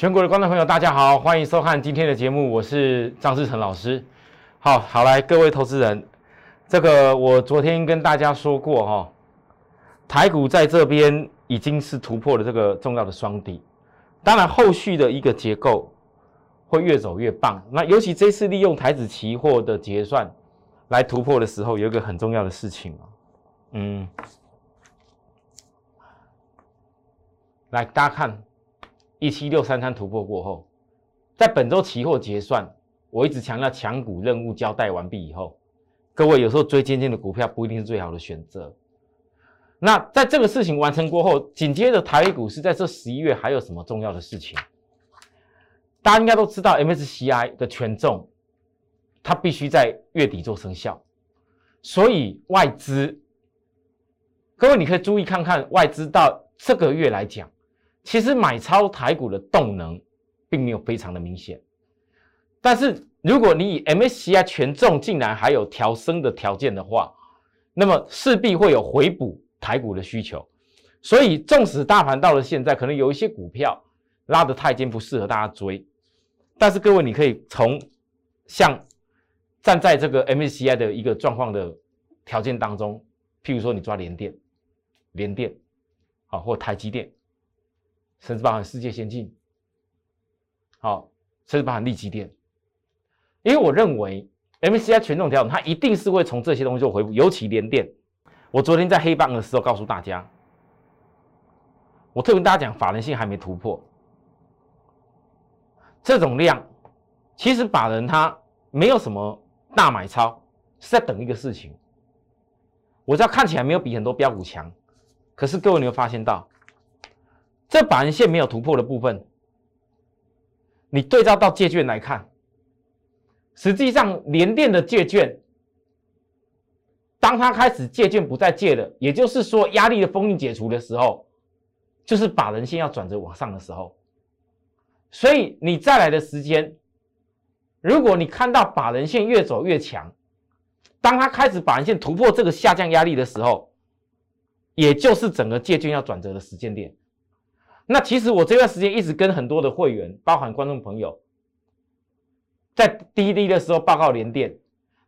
全国的观众朋友，大家好，欢迎收看今天的节目，我是张志成老师。好好来，各位投资人，这个我昨天跟大家说过哈，台股在这边已经是突破了这个重要的双底，当然后续的一个结构会越走越棒。那尤其这次利用台子期货的结算来突破的时候，有一个很重要的事情啊，嗯，来大家看。一七六三三突破过后，在本周期货结算，我一直强调强股任务交代完毕以后，各位有时候追尖尖的股票不一定是最好的选择。那在这个事情完成过后，紧接着台北股市在这十一月还有什么重要的事情？大家应该都知道，MSCI 的权重它必须在月底做生效，所以外资，各位你可以注意看看外资到这个月来讲。其实买超台股的动能并没有非常的明显，但是如果你以 MSCI 权重竟然还有调升的条件的话，那么势必会有回补台股的需求。所以纵使大盘到了现在，可能有一些股票拉得太尖，不适合大家追。但是各位，你可以从像站在这个 MSCI 的一个状况的条件当中，譬如说你抓联电、联电啊，或台积电。甚至包含世界先进，好，甚至包含利基电，因为我认为 MCI 权重调整，它一定是会从这些东西做回复，尤其联电。我昨天在黑棒的时候告诉大家，我特别跟大家讲，法人性还没突破，这种量，其实法人他没有什么大买超，是在等一个事情。我知道看起来没有比很多标股强，可是各位你会发现到。这把人线没有突破的部分，你对照到借券来看，实际上联电的借券，当它开始借券不再借了，也就是说压力的封印解除的时候，就是把人线要转折往上的时候。所以你再来的时间，如果你看到把人线越走越强，当它开始把人线突破这个下降压力的时候，也就是整个借券要转折的时间点。那其实我这段时间一直跟很多的会员，包含观众朋友，在滴滴的时候报告连电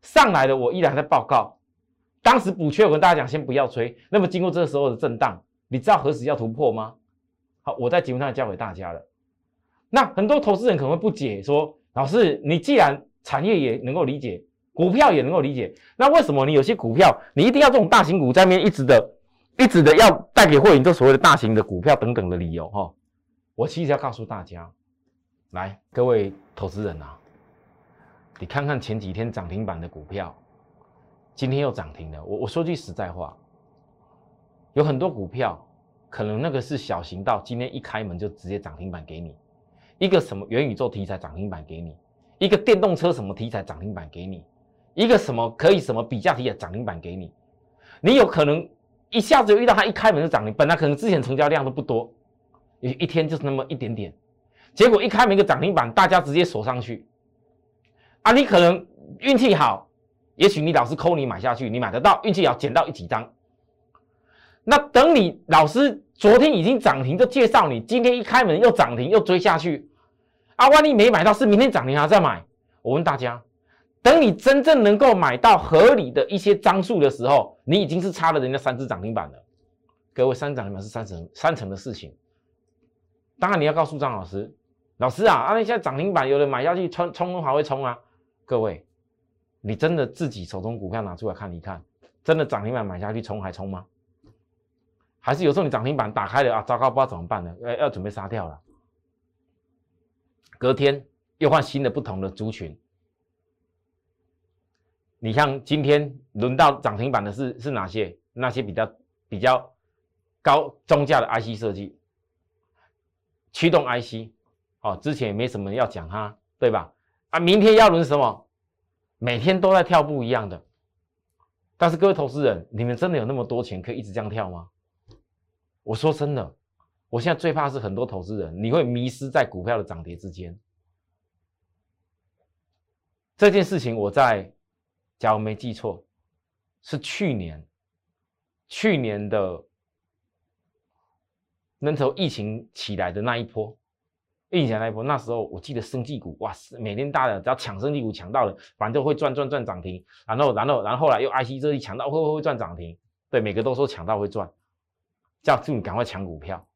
上来了，我依然在报告。当时补缺，我跟大家讲，先不要吹。那么经过这个时候的震荡，你知道何时要突破吗？好，我在节目上教给大家了。那很多投资人可能会不解，说老师，你既然产业也能够理解，股票也能够理解，那为什么你有些股票，你一定要这种大型股在面一直的？一直的要带给会员这所谓的大型的股票等等的理由哈，我其实要告诉大家，来各位投资人啊，你看看前几天涨停板的股票，今天又涨停了。我我说句实在话，有很多股票可能那个是小型到今天一开门就直接涨停板给你，一个什么元宇宙题材涨停板给你，一个电动车什么题材涨停板给你，一个什么可以什么比价题的涨停板给你，你有可能。一下子就遇到它一开门就涨停，本来可能之前成交量都不多，一一天就是那么一点点，结果一开门一个涨停板，大家直接锁上去。啊，你可能运气好，也许你老师扣你买下去，你买得到，运气好捡到一几张。那等你老师昨天已经涨停就介绍你，今天一开门又涨停又追下去，啊，万一没买到是明天涨停还再买？我问大家。等你真正能够买到合理的一些张数的时候，你已经是差了人家三只涨停板了。各位，三涨停板是三成三成的事情。当然你要告诉张老师，老师啊，啊，那现在涨停板有人买下去冲冲还会冲啊。各位，你真的自己手中股票拿出来看一看，真的涨停板买下去冲还冲吗？还是有时候你涨停板打开了啊，糟糕，不知道怎么办呢？要要准备杀掉了。隔天又换新的不同的族群。你像今天轮到涨停板的是是哪些？那些比较比较高中价的 IC 设计，驱动 IC，哦，之前也没什么要讲它，对吧？啊，明天要轮什么？每天都在跳不一样的。但是各位投资人，你们真的有那么多钱可以一直这样跳吗？我说真的，我现在最怕是很多投资人，你会迷失在股票的涨跌之间。这件事情我在。假如没记错，是去年，去年的那时候疫情起来的那一波，疫情那一波，那时候我记得生技股，哇，每天大的只要抢生技股抢到了，反正会赚赚赚涨停，然后然后然后后来又 IC 这一抢到会会会赚涨停，对，每个都说抢到会赚，叫你赶快抢股票。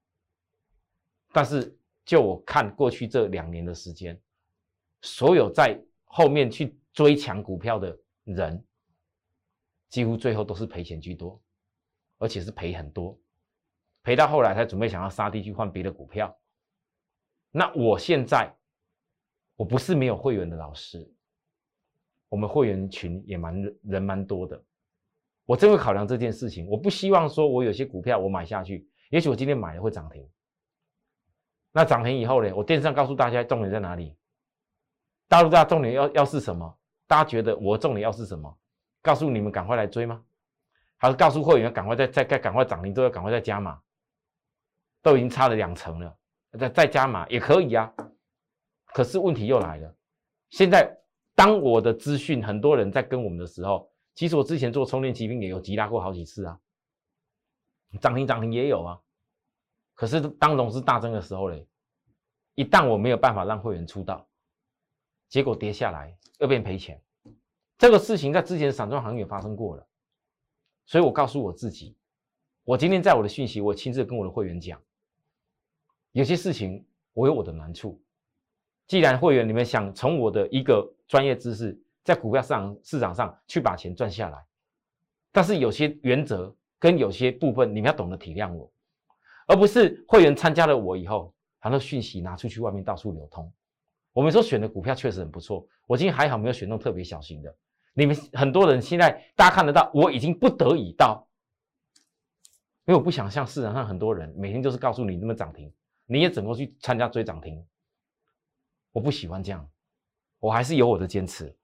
但是就我看过去这两年的时间，所有在后面去追抢股票的人，几乎最后都是赔钱居多，而且是赔很多，赔到后来才准备想要杀低去换别的股票。那我现在，我不是没有会员的老师，我们会员群也蛮人蛮多的，我真会考量这件事情。我不希望说我有些股票我买下去，也许我今天买了会涨停，那涨停以后呢，我电视上告诉大家重点在哪里？大陆大重点要要是什么？大家觉得我重点要是什么？告诉你们赶快来追吗？还是告诉会员赶快再再再赶快涨停都要赶快再加码？都已经差了两成了。再再加码也可以啊，可是问题又来了。现在当我的资讯很多人在跟我们的时候，其实我之前做充电骑兵也有急拉过好几次啊，涨停涨停也有啊。可是当融资大增的时候嘞，一旦我没有办法让会员出道，结果跌下来又变赔钱。这个事情在之前散装行业发生过了，所以我告诉我自己，我今天在我的讯息，我亲自跟我的会员讲。有些事情我有我的难处，既然会员你们想从我的一个专业知识，在股票市场市场上去把钱赚下来，但是有些原则跟有些部分你们要懂得体谅我，而不是会员参加了我以后，很多讯息拿出去外面到处流通。我们说选的股票确实很不错，我今天还好没有选那种特别小心的。你们很多人现在大家看得到，我已经不得已到，因为我不想像市场上很多人每天就是告诉你那么涨停。你也整个去参加追涨停，我不喜欢这样，我还是有我的坚持。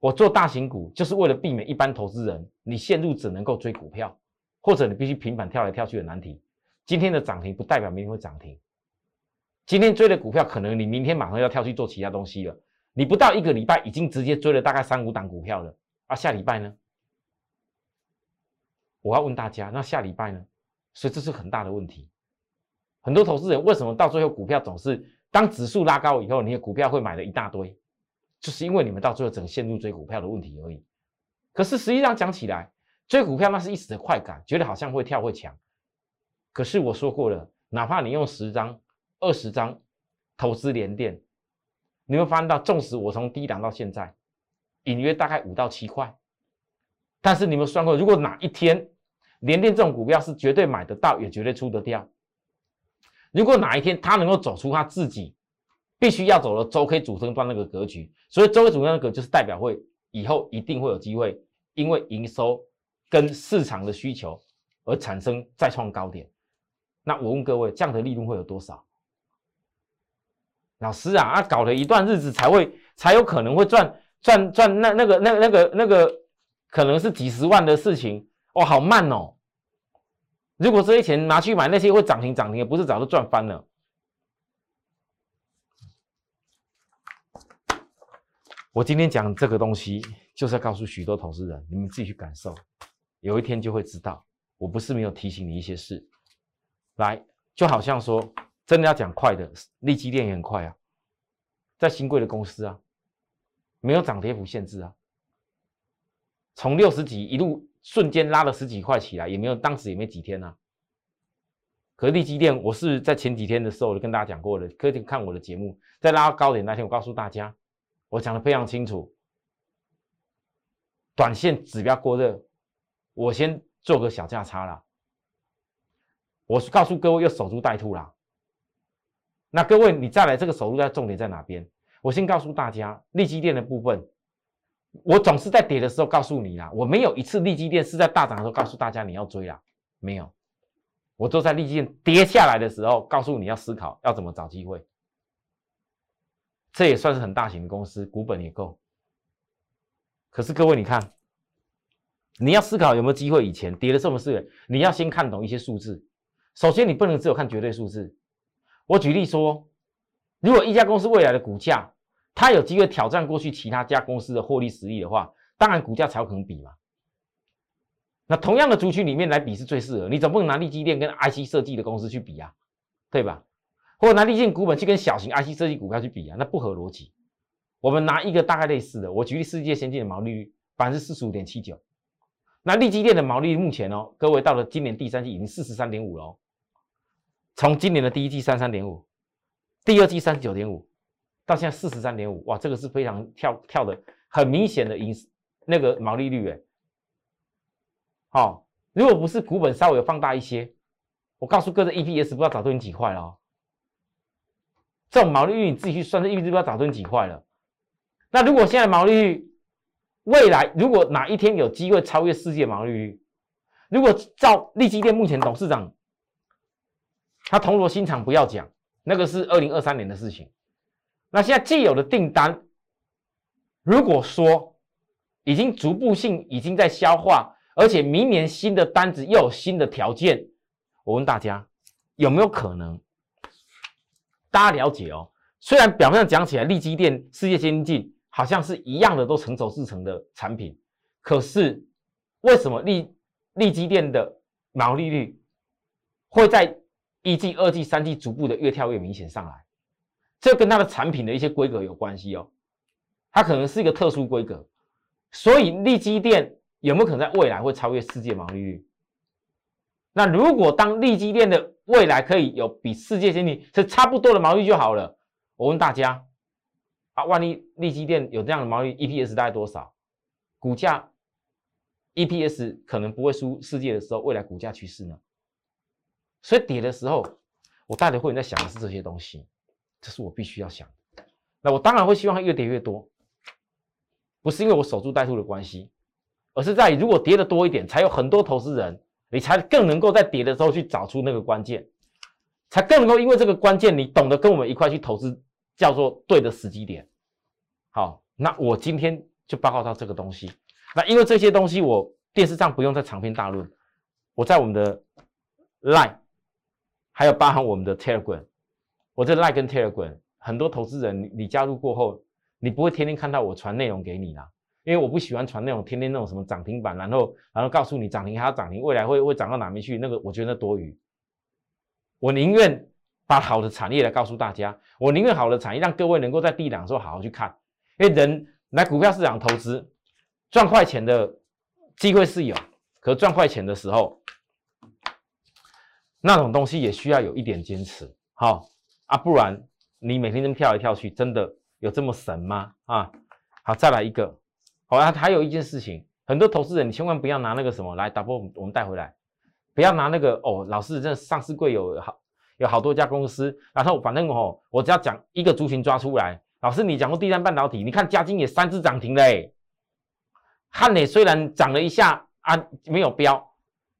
我做大型股就是为了避免一般投资人你陷入只能够追股票，或者你必须平板跳来跳去的难题。今天的涨停不代表明天会涨停，今天追的股票可能你明天马上要跳去做其他东西了。你不到一个礼拜已经直接追了大概三五档股票了，啊，下礼拜呢？我要问大家，那下礼拜呢？所以这是很大的问题。很多投资人为什么到最后股票总是当指数拉高以后，你的股票会买了一大堆，就是因为你们到最后整陷入追股票的问题而已。可是实际上讲起来，追股票那是一时的快感，觉得好像会跳会强。可是我说过了，哪怕你用十张、二十张投资连电，你会发现到，纵使我从低档到现在，隐约大概五到七块，但是你们算过，如果哪一天连电这种股票是绝对买得到，也绝对出得掉。如果哪一天他能够走出他自己必须要走的周 K 主升段那个格局，所以周 K 主升段格就是代表会以后一定会有机会，因为营收跟市场的需求而产生再创高点。那我问各位，这样的利润会有多少？老师啊，啊，搞了一段日子才会才有可能会赚赚赚那那个那那个那个可能是几十万的事情哦，好慢哦。如果这些钱拿去买那些会涨停涨停的，不是早就赚翻了？我今天讲这个东西，就是要告诉许多投资人，你们自己去感受，有一天就会知道，我不是没有提醒你一些事。来，就好像说，真的要讲快的，利基链也很快啊，在新贵的公司啊，没有涨跌幅限制啊，从六十几一路。瞬间拉了十几块起来，也没有，当时也没几天呐。可是利基电，我是在前几天的时候就跟大家讲过的，可以看我的节目，在拉高点那天，我告诉大家，我讲的非常清楚，短线指标过热，我先做个小价差了。我告诉各位要守株待兔啦。那各位你再来这个守株待重点在哪边？我先告诉大家，利基电的部分。我总是在跌的时候告诉你啦，我没有一次利基店是在大涨的时候告诉大家你要追啦，没有，我都在利基店跌下来的时候告诉你要思考要怎么找机会。这也算是很大型的公司，股本也够。可是各位你看，你要思考有没有机会，以前跌了这么事，你要先看懂一些数字。首先你不能只有看绝对数字。我举例说，如果一家公司未来的股价，它有机会挑战过去其他家公司的获利实力的话，当然股价才有可能比嘛。那同样的族群里面来比是最适合，你总不能拿利基电跟 IC 设计的公司去比啊，对吧？或者拿立进股本去跟小型 IC 设计股票去比啊，那不合逻辑。我们拿一个大概类似的，我举例世界先进的毛利率百分之四十五点七九，那利基电的毛利率目前哦，各位到了今年第三季已经四十三点五了，从今年的第一季三三点五，第二季三十九点五，到现在四十三点五，哇，这个是非常跳跳的很明显的因那个毛利率哎，好，如果不是股本稍微放大一些，我告诉各位 EPS 不知道早都已经挤坏了，这种毛利率你自己去算，这 EPS 不知道早都已经挤坏了。那如果现在毛利率，未来如果哪一天有机会超越世界毛利率，如果照利基店目前董事长，他铜锣新厂不要讲，那个是二零二三年的事情。那现在既有的订单，如果说已经逐步性已经在消化，而且明年新的单子又有新的条件，我问大家有没有可能？大家了解哦，虽然表面上讲起来利基店世界先进。好像是一样的，都成熟制成的产品，可是为什么利利基店的毛利率会在一季、二季、三季逐步的越跳越明显上来？这跟它的产品的一些规格有关系哦。它可能是一个特殊规格，所以利基电有没有可能在未来会超越世界毛利率？那如果当利基电的未来可以有比世界先进是差不多的毛利就好了，我问大家。啊，万一利基电有这样的毛利，EPS 大概多少？股价 EPS 可能不会输世界的时候，未来股价趋势呢？所以跌的时候，我带的会在想的是这些东西，这是我必须要想。那我当然会希望它越跌越多，不是因为我守株待兔的关系，而是在于如果跌的多一点，才有很多投资人，你才更能够在跌的时候去找出那个关键，才更能够因为这个关键，你懂得跟我们一块去投资。叫做对的时机点，好，那我今天就报告到这个东西。那因为这些东西我电视上不用再长篇大论，我在我们的 Line，还有包含我们的 Telegram，我这 Line 跟 Telegram 很多投资人，你加入过后，你不会天天看到我传内容给你啦，因为我不喜欢传那种天天那种什么涨停板，然后然后告诉你涨停还要涨停，未来会会涨到哪边去，那个我觉得多余，我宁愿。把好的产业来告诉大家，我宁愿好的产业让各位能够在低档的时候好好去看，因为人来股票市场投资赚快钱的机会是有，可赚快钱的时候，那种东西也需要有一点坚持，好啊，不然你每天这么跳来跳去，真的有这么神吗？啊，好，再来一个，好啊，还有一件事情，很多投资人你千万不要拿那个什么来打破，我们带回来，不要拿那个哦，老师这上市贵有好。有好多家公司，然后反正哦，我只要讲一个族群抓出来。老师，你讲过第三半导体，你看嘉金也三次涨停嘞。汉磊虽然涨了一下啊，没有标，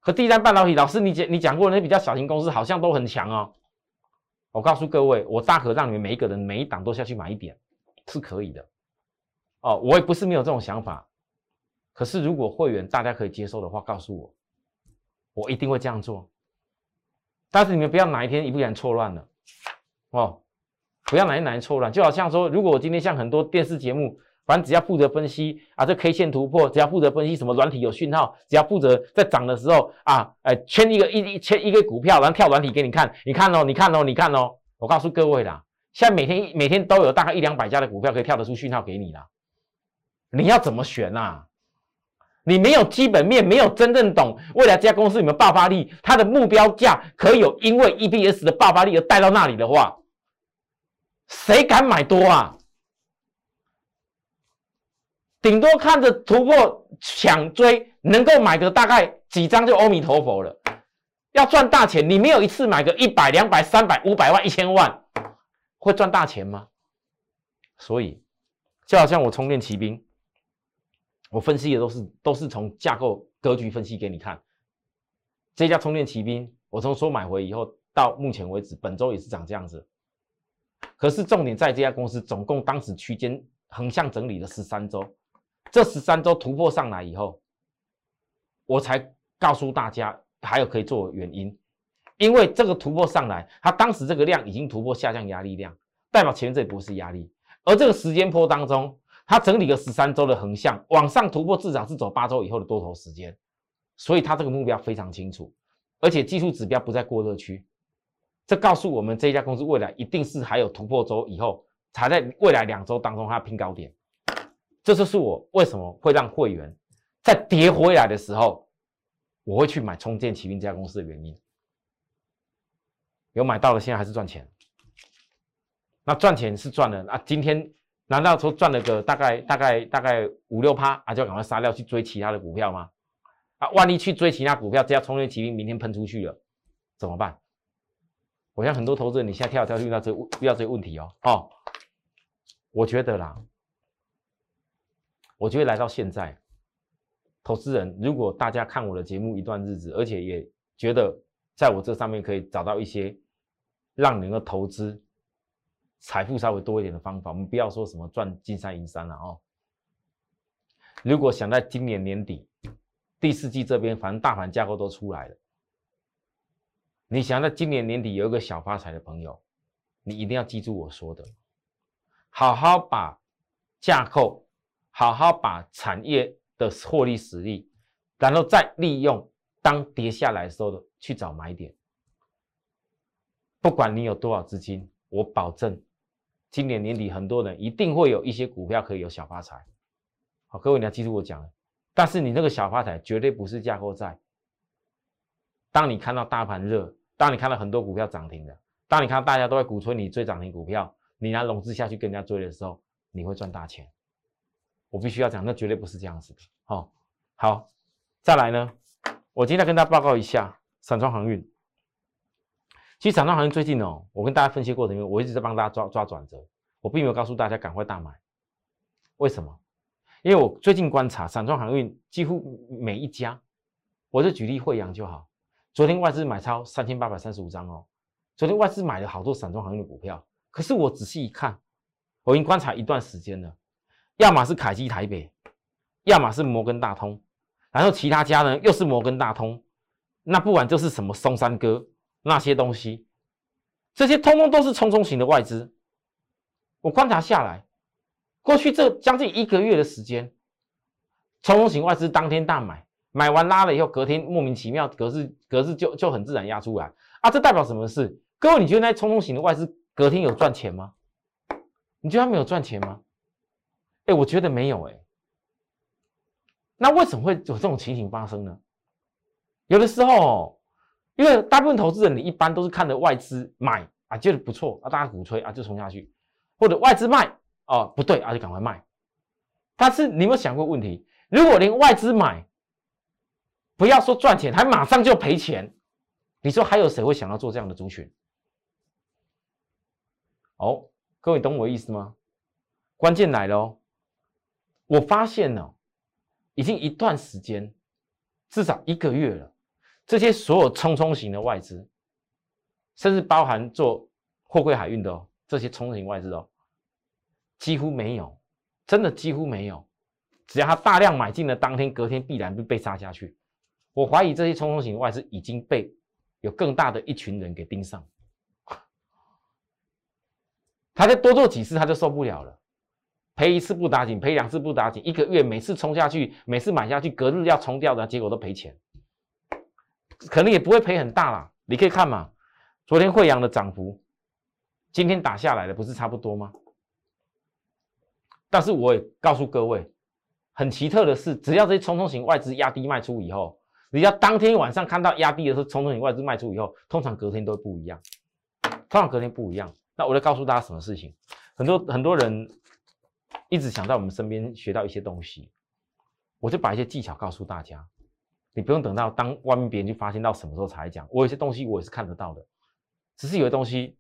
可第三半导体，老师你讲你讲过那比较小型公司好像都很强哦。我告诉各位，我大可让你们每一个人每一档都下去买一点，是可以的。哦，我也不是没有这种想法，可是如果会员大家可以接受的话，告诉我，我一定会这样做。但是你们不要哪一天一不小心错乱了哦，不要哪一哪天错乱，就好像说，如果我今天像很多电视节目，反正只要负责分析啊，这 K 线突破，只要负责分析什么软体有讯号，只要负责在涨的时候啊，哎，圈一个一一圈一个股票，然后跳软体给你看，你看哦，你看哦，你看哦，我告诉各位啦，现在每天每天都有大概一两百家的股票可以跳得出讯号给你啦，你要怎么选呐？你没有基本面，没有真正懂未来这家公司有没有爆发力，它的目标价可以有因为 EPS 的爆发力而带到那里的话，谁敢买多啊？顶多看着突破抢追，能够买个大概几张就阿弥陀佛了。要赚大钱，你没有一次买个一百、两百、三百、五百万、一千万，会赚大钱吗？所以，就好像我充电骑兵。我分析的都是都是从架构格局分析给你看。这家充电骑兵，我从说买回以后到目前为止，本周也是涨这样子。可是重点在这家公司，总共当时区间横向整理了十三周，这十三周突破上来以后，我才告诉大家还有可以做原因，因为这个突破上来，它当时这个量已经突破下降压力量，代表前面这不是压力，而这个时间波当中。它整理个十三周的横向往上突破，至少是走八周以后的多头时间，所以它这个目标非常清楚，而且技术指标不在过热区，这告诉我们这家公司未来一定是还有突破周以后，才在未来两周当中它拼高点。这就是我为什么会让会员在跌回来的时候，我会去买充电骑兵这家公司的原因。有买到的，现在还是赚钱。那赚钱是赚了啊，今天难道说赚了个大概大概大概五六趴啊，就赶快杀掉去追其他的股票吗？啊，万一去追其他股票，这家充电骑兵明天喷出去了，怎么办？我想很多投资人，你现在跳跳遇到这遇到这个问题哦。哦，我觉得啦，我觉得来到现在，投资人如果大家看我的节目一段日子，而且也觉得在我这上面可以找到一些让你能够投资财富稍微多一点的方法，我们不要说什么赚金山银山了哦。如果想在今年年底。第四季这边，反正大盘架构都出来了。你想在今年年底有一个小发财的朋友，你一定要记住我说的，好好把架构，好好把产业的获利实力，然后再利用当跌下来的时候的去找买点。不管你有多少资金，我保证，今年年底很多人一定会有一些股票可以有小发财。好，各位你要记住我讲的。但是你那个小发财绝对不是架构在。当你看到大盘热，当你看到很多股票涨停的，当你看到大家都在鼓吹你追涨停股票，你拿融资下去跟人家追的时候，你会赚大钱。我必须要讲，那绝对不是这样子的。好，好，再来呢，我今天跟大家报告一下散装航运。其实散装航运最近哦，我跟大家分析过程中，我一直在帮大家抓抓转折，我并没有告诉大家赶快大买。为什么？因为我最近观察散装航运，几乎每一家，我就举例惠阳就好。昨天外资买超三千八百三十五张哦，昨天外资买了好多散装航运的股票。可是我仔细一看，我已经观察一段时间了，要么是凯基台北，要么是摩根大通，然后其他家呢又是摩根大通，那不管就是什么松山哥那些东西，这些通通都是冲冲型的外资。我观察下来。过去这将近一个月的时间，冲冲型外资当天大买，买完拉了以后，隔天莫名其妙，隔日隔日就就很自然压出来啊！这代表什么事？各位，你觉得那冲冲型的外资隔天有赚钱吗？你觉得他没有赚钱吗？哎，我觉得没有哎。那为什么会有这种情形发生呢？有的时候，因为大部分投资人你一般都是看着外资买啊，觉得不错啊，大家鼓吹啊，就冲下去，或者外资卖。啊，不对，啊，就赶快卖。但是你有没有想过问题？如果连外资买，不要说赚钱，还马上就赔钱，你说还有谁会想要做这样的族群？哦，各位懂我意思吗？关键来了哦，我发现呢，已经一段时间，至少一个月了，这些所有冲冲型的外资，甚至包含做货柜海运的哦，这些冲型外资哦。几乎没有，真的几乎没有。只要他大量买进的当天，隔天必然会被杀下去。我怀疑这些冲冲型外资已经被有更大的一群人给盯上。他再多做几次，他就受不了了。赔一次不打紧，赔两次不打紧，一个月每次冲下去，每次买下去，隔日要冲掉的结果都赔钱。可能也不会赔很大啦。你可以看嘛，昨天惠阳的涨幅，今天打下来的不是差不多吗？但是我也告诉各位，很奇特的是，只要这些冲冲型外资压低卖出以后，你要当天晚上看到压低的是冲冲型外资卖出以后，通常隔天都不一样，通常隔天不一样。那我就告诉大家什么事情？很多很多人一直想在我们身边学到一些东西，我就把一些技巧告诉大家。你不用等到当外面别人去发现到什么时候才讲。我有些东西我也是看得到的，只是有些东西。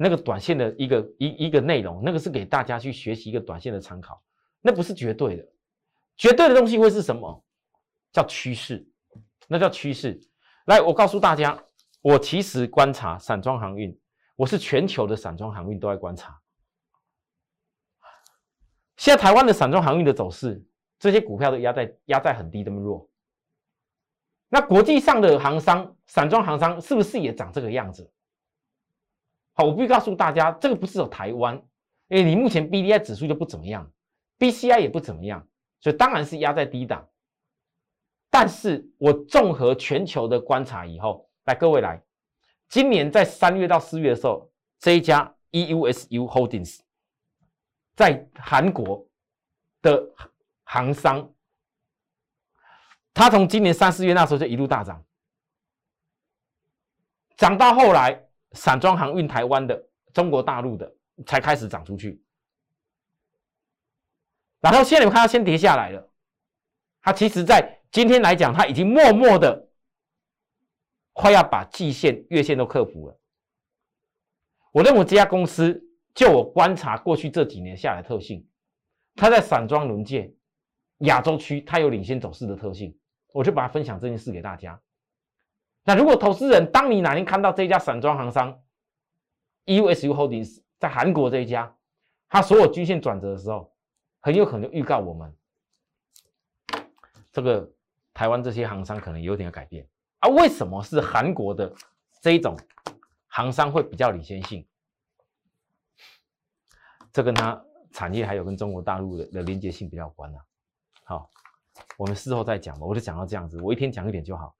那个短线的一个一一个内容，那个是给大家去学习一个短线的参考，那不是绝对的。绝对的东西会是什么？叫趋势，那叫趋势。来，我告诉大家，我其实观察散装航运，我是全球的散装航运都在观察。现在台湾的散装航运的走势，这些股票都压在压在很低这么弱。那国际上的航商，散装航商是不是也长这个样子？好，我必须告诉大家，这个不是有台湾，因为你目前 B D I 指数就不怎么样，B C I 也不怎么样，所以当然是压在低档。但是我综合全球的观察以后，来各位来，今年在三月到四月的时候，这一家 EUSU Holdings 在韩国的航商，它从今年三四月那时候就一路大涨，涨到后来散装航运台湾的中国大陆的才开始涨出去，然后现在你们看它先跌下来了，它其实在今天来讲，它已经默默的。快要把季线、月线都克服了。我认为这家公司，就我观察过去这几年下来特性，它在散装轮界亚洲区，它有领先走势的特性，我就把它分享这件事给大家。那如果投资人，当你哪天看到这家散装行商 EUSU Holdings 在韩国这一家，它所有均线转折的时候，很有可能预告我们，这个台湾这些行商可能有点改变。啊，为什么是韩国的这一种行商会比较领先性？这跟它产业还有跟中国大陆的的连接性比较关啊。好，我们事后再讲吧。我就讲到这样子，我一天讲一点就好。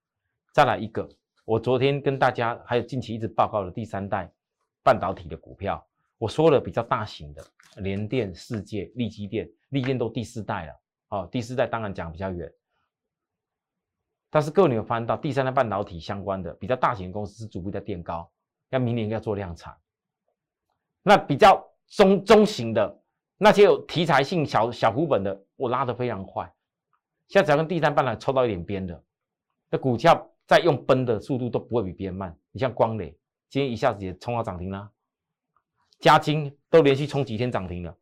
再来一个，我昨天跟大家还有近期一直报告的第三代半导体的股票，我说了比较大型的联电、世界、力基电，力电都第四代了。好，第四代当然讲比较远。但是各位，你有发现到第三代半导体相关的比较大型公司是逐步在垫高，要明年要做量产。那比较中中型的那些有题材性小小股本的，我拉得非常快。现在只要跟第三半导抽到一点边的，那股价再用奔的速度都不会比别人慢。你像光磊，今天一下子也冲到涨停了，嘉金都连续冲几天涨停了。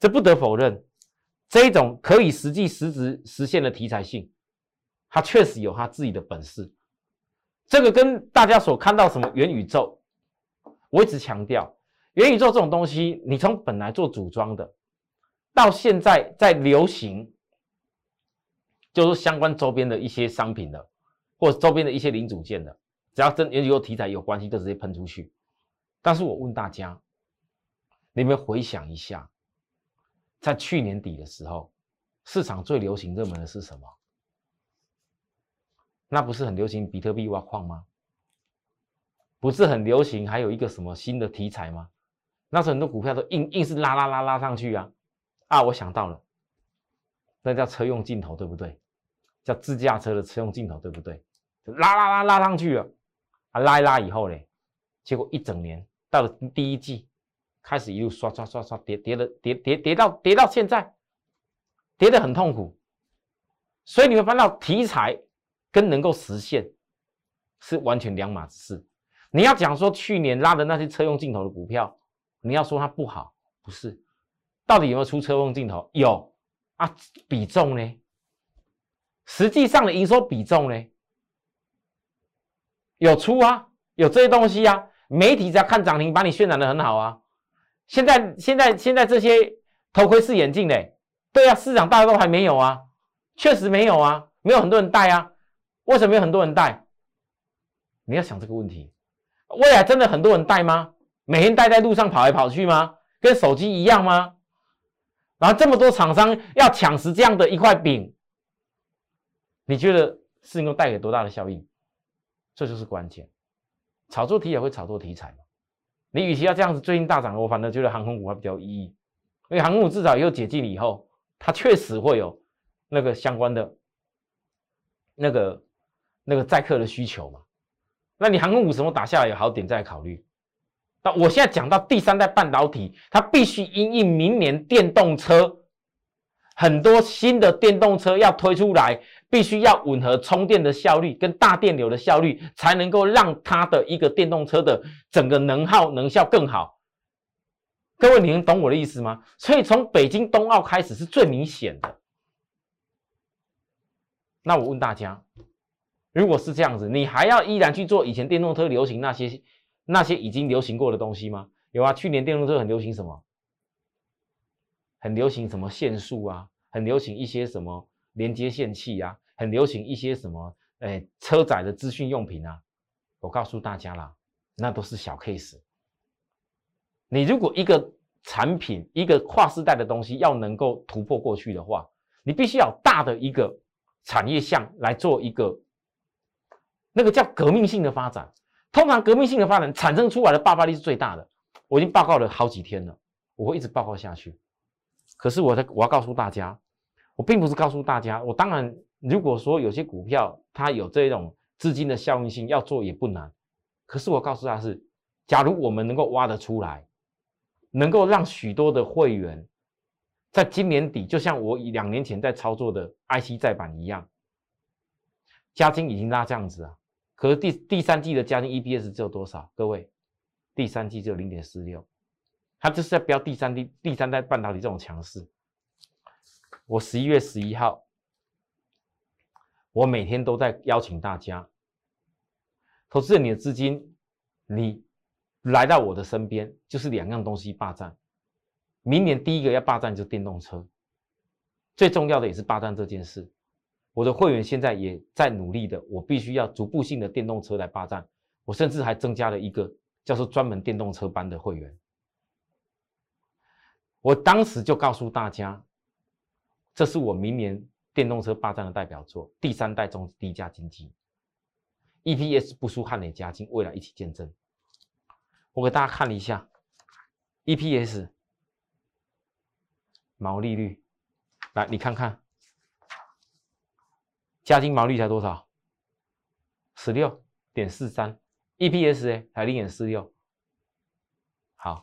这不得否认，这一种可以实际实质实现的题材性。它确实有它自己的本事，这个跟大家所看到什么元宇宙，我一直强调，元宇宙这种东西，你从本来做组装的，到现在在流行，就是相关周边的一些商品的，或者周边的一些零组件的，只要跟元宇宙题材有关系，就直接喷出去。但是我问大家，你们回想一下，在去年底的时候，市场最流行热门的是什么？那不是很流行比特币挖矿吗？不是很流行，还有一个什么新的题材吗？那时候很多股票都硬硬是拉拉拉拉上去啊！啊，我想到了，那叫车用镜头，对不对？叫自驾车的车用镜头，对不对？拉拉拉拉上去了，啊，拉一拉以后嘞，结果一整年到了第一季，开始一路刷刷刷刷跌跌了跌跌跌到跌到现在，跌得很痛苦。所以你会发现到题材。跟能够实现是完全两码子事。你要讲说去年拉的那些车用镜头的股票，你要说它不好，不是？到底有没有出车用镜头？有啊，比重呢？实际上的营收比重呢？有出啊，有这些东西啊。媒体只要看涨停，把你渲染的很好啊。现在现在现在这些头盔式眼镜嘞，对啊，市场大家都还没有啊，确实没有啊，没有很多人戴啊。为什么有很多人戴？你要想这个问题，未来真的很多人戴吗？每天待在路上跑来跑去吗？跟手机一样吗？然后这么多厂商要抢食这样的一块饼，你觉得是能够带给多大的效应？这就是关键。炒作题也会炒作题材嘛？你与其要这样子最近大涨，我反正觉得航空股还比较有意义，因为航空股至少以后解禁了以后，它确实会有那个相关的那个。那个载客的需求嘛，那你航空股什么打下来有好点再考虑。那我现在讲到第三代半导体，它必须因应明年电动车很多新的电动车要推出来，必须要吻合充电的效率跟大电流的效率，才能够让它的一个电动车的整个能耗能效更好。各位，你能懂我的意思吗？所以从北京冬奥开始是最明显的。那我问大家。如果是这样子，你还要依然去做以前电动车流行那些那些已经流行过的东西吗？有啊，去年电动车很流行什么？很流行什么线束啊？很流行一些什么连接线器啊？很流行一些什么？哎，车载的资讯用品啊？我告诉大家啦，那都是小 case。你如果一个产品一个跨世代的东西要能够突破过去的话，你必须要大的一个产业项来做一个。那个叫革命性的发展，通常革命性的发展产生出来的爆发力是最大的。我已经报告了好几天了，我会一直报告下去。可是我在我要告诉大家，我并不是告诉大家，我当然如果说有些股票它有这种资金的效应性，要做也不难。可是我告诉他是，假如我们能够挖得出来，能够让许多的会员在今年底，就像我两年前在操作的 IC 再版一样，加金已经拉这样子啊。可是第第三季的加金 EPS 只有多少？各位，第三季只有零点四六，它就是在标第三第第三代半导体这种强势。我十一月十一号，我每天都在邀请大家，投资你的资金，你来到我的身边，就是两样东西霸占。明年第一个要霸占就是电动车，最重要的也是霸占这件事。我的会员现在也在努力的，我必须要逐步性的电动车来霸占。我甚至还增加了一个叫做专门电动车班的会员。我当时就告诉大家，这是我明年电动车霸占的代表作，第三代中低价经济，EPS 不输汉磊嘉金，未来一起见证。我给大家看了一下 EPS 毛利率，来你看看。加金毛利才多少？十六点四三，EPS 哎，才零点四六。好，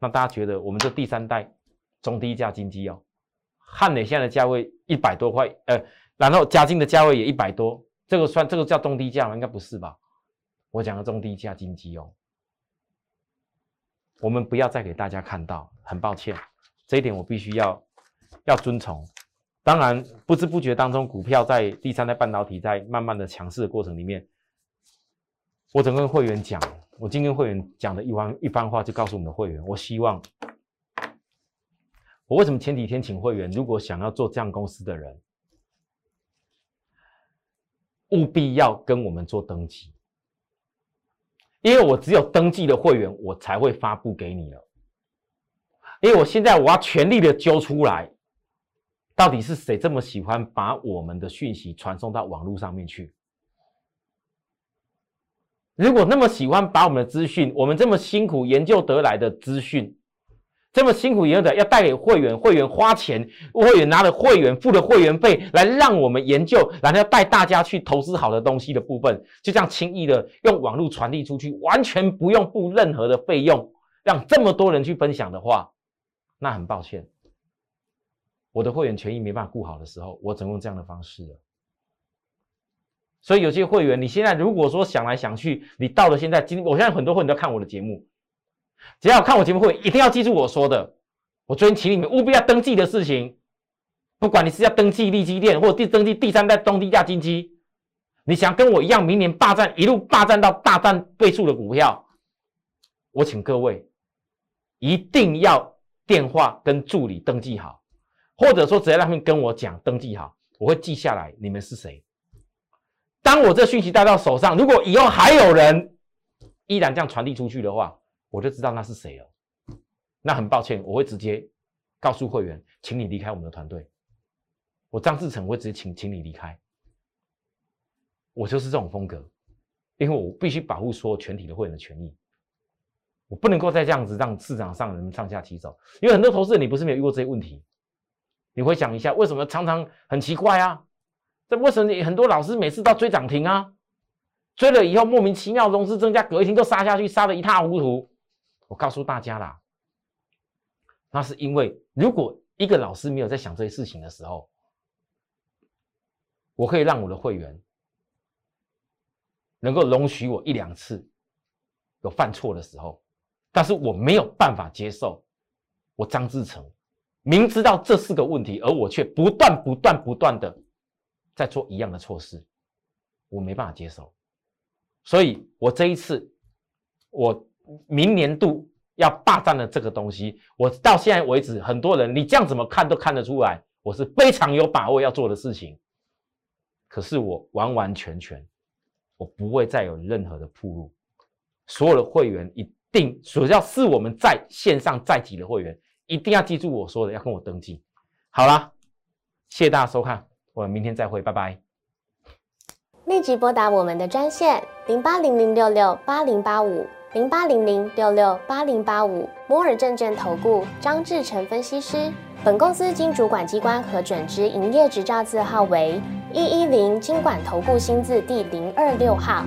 那大家觉得我们这第三代中低价金机哦，汉磊现在的价位一百多块，呃，然后加金的价位也一百多，这个算这个叫中低价吗？应该不是吧？我讲的中低价金机哦，我们不要再给大家看到，很抱歉，这一点我必须要要遵从。当然，不知不觉当中，股票在第三代半导体在慢慢的强势的过程里面，我整跟会员讲，我今天会员讲的一番一番话，就告诉我们的会员，我希望，我为什么前几天请会员，如果想要做这样公司的人，务必要跟我们做登记，因为我只有登记的会员，我才会发布给你了，因为我现在我要全力的揪出来。到底是谁这么喜欢把我们的讯息传送到网络上面去？如果那么喜欢把我们的资讯，我们这么辛苦研究得来的资讯，这么辛苦研究的，要带给会员，会员花钱，会员拿了会员付的会员费来让我们研究，然后要带大家去投资好的东西的部分，就这样轻易的用网络传递出去，完全不用付任何的费用，让这么多人去分享的话，那很抱歉。我的会员权益没办法顾好的时候，我只能用这样的方式了。所以有些会员，你现在如果说想来想去，你到了现在，今我现在很多会员都看我的节目，只要看我节目会，一定要记住我说的。我昨天请你们务必要登记的事情，不管你是要登记利基店，或者第登记第三代中低价金基，你想跟我一样，明年霸占一路霸占到大半倍数的股票，我请各位一定要电话跟助理登记好。或者说，直接让他们跟我讲，登记好，我会记下来你们是谁。当我这讯息带到手上，如果以后还有人依然这样传递出去的话，我就知道那是谁了。那很抱歉，我会直接告诉会员，请你离开我们的团队。我张志成会直接请请你离开。我就是这种风格，因为我必须保护所有全体的会员的权益。我不能够再这样子让市场上人上下起走，因为很多投资人你不是没有遇过这些问题。你会想一下，为什么常常很奇怪啊？这为什么很多老师每次到追涨停啊？追了以后莫名其妙融资增加，隔一天就杀下去，杀的一塌糊涂。我告诉大家啦，那是因为如果一个老师没有在想这些事情的时候，我可以让我的会员能够容许我一两次有犯错的时候，但是我没有办法接受我张志成。明知道这是个问题，而我却不断、不断、不断的在做一样的错事，我没办法接受。所以，我这一次，我明年度要霸占的这个东西，我到现在为止，很多人你这样怎么看都看得出来，我是非常有把握要做的事情。可是，我完完全全，我不会再有任何的铺路。所有的会员一定，主要是我们在线上在籍的会员。一定要记住我说的，要跟我登记。好了，谢谢大家收看，我们明天再会，拜拜。立即拨打我们的专线零八零零六六八零八五零八零零六六八零八五摩尔证券投顾张志成分析师。本公司经主管机关核准之营业执照字号为一一零金管投顾新字第零二六号。